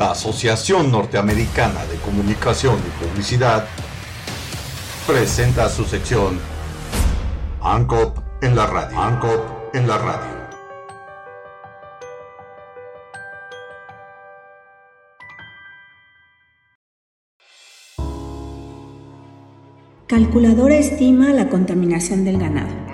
La Asociación Norteamericana de Comunicación y Publicidad presenta su sección ANCOP en la radio. ANCOP en la radio. Calculadora estima la contaminación del ganado.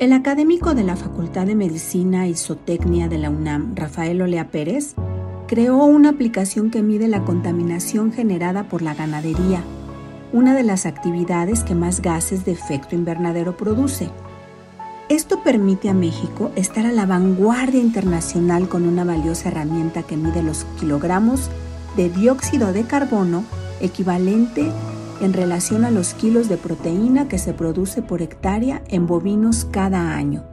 El académico de la Facultad de Medicina y Zootecnia de la UNAM, Rafael Olea Pérez, creó una aplicación que mide la contaminación generada por la ganadería, una de las actividades que más gases de efecto invernadero produce. Esto permite a México estar a la vanguardia internacional con una valiosa herramienta que mide los kilogramos de dióxido de carbono equivalente en relación a los kilos de proteína que se produce por hectárea en bovinos cada año.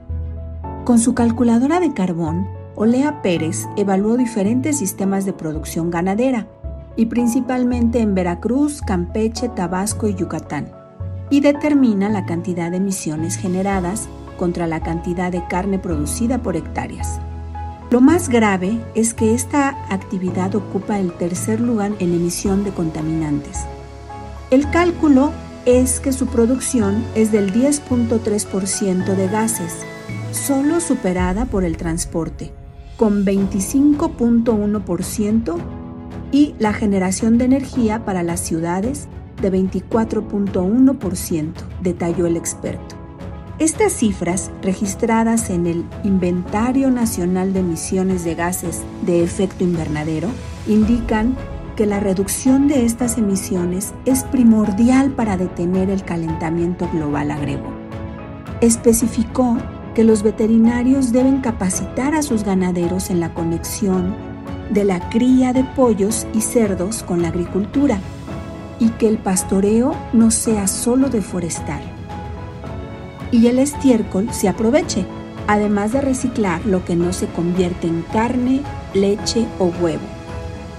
Con su calculadora de carbón, Olea Pérez evaluó diferentes sistemas de producción ganadera, y principalmente en Veracruz, Campeche, Tabasco y Yucatán, y determina la cantidad de emisiones generadas contra la cantidad de carne producida por hectáreas. Lo más grave es que esta actividad ocupa el tercer lugar en emisión de contaminantes. El cálculo es que su producción es del 10.3% de gases, solo superada por el transporte, con 25.1% y la generación de energía para las ciudades de 24.1%, detalló el experto. Estas cifras, registradas en el Inventario Nacional de Emisiones de Gases de Efecto Invernadero, indican que la reducción de estas emisiones es primordial para detener el calentamiento global, agregó. Especificó que los veterinarios deben capacitar a sus ganaderos en la conexión de la cría de pollos y cerdos con la agricultura y que el pastoreo no sea solo de forestal y el estiércol se aproveche, además de reciclar lo que no se convierte en carne, leche o huevo.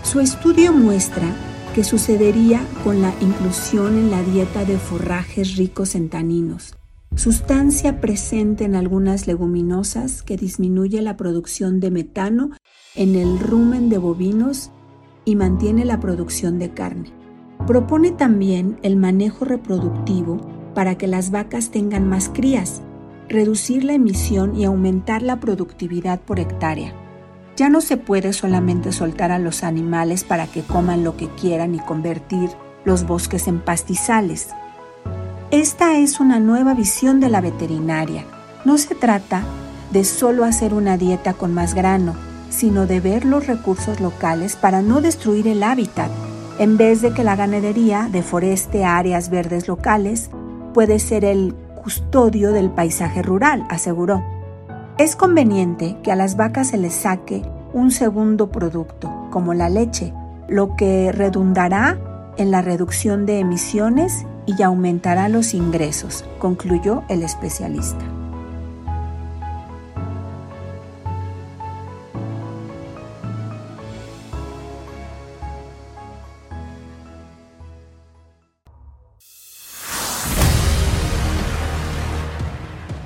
Su estudio muestra que sucedería con la inclusión en la dieta de forrajes ricos en taninos, sustancia presente en algunas leguminosas que disminuye la producción de metano en el rumen de bovinos y mantiene la producción de carne. Propone también el manejo reproductivo para que las vacas tengan más crías, reducir la emisión y aumentar la productividad por hectárea. Ya no se puede solamente soltar a los animales para que coman lo que quieran y convertir los bosques en pastizales. Esta es una nueva visión de la veterinaria. No se trata de solo hacer una dieta con más grano, sino de ver los recursos locales para no destruir el hábitat, en vez de que la ganadería deforeste áreas verdes locales puede ser el custodio del paisaje rural, aseguró. Es conveniente que a las vacas se les saque un segundo producto, como la leche, lo que redundará en la reducción de emisiones y aumentará los ingresos, concluyó el especialista.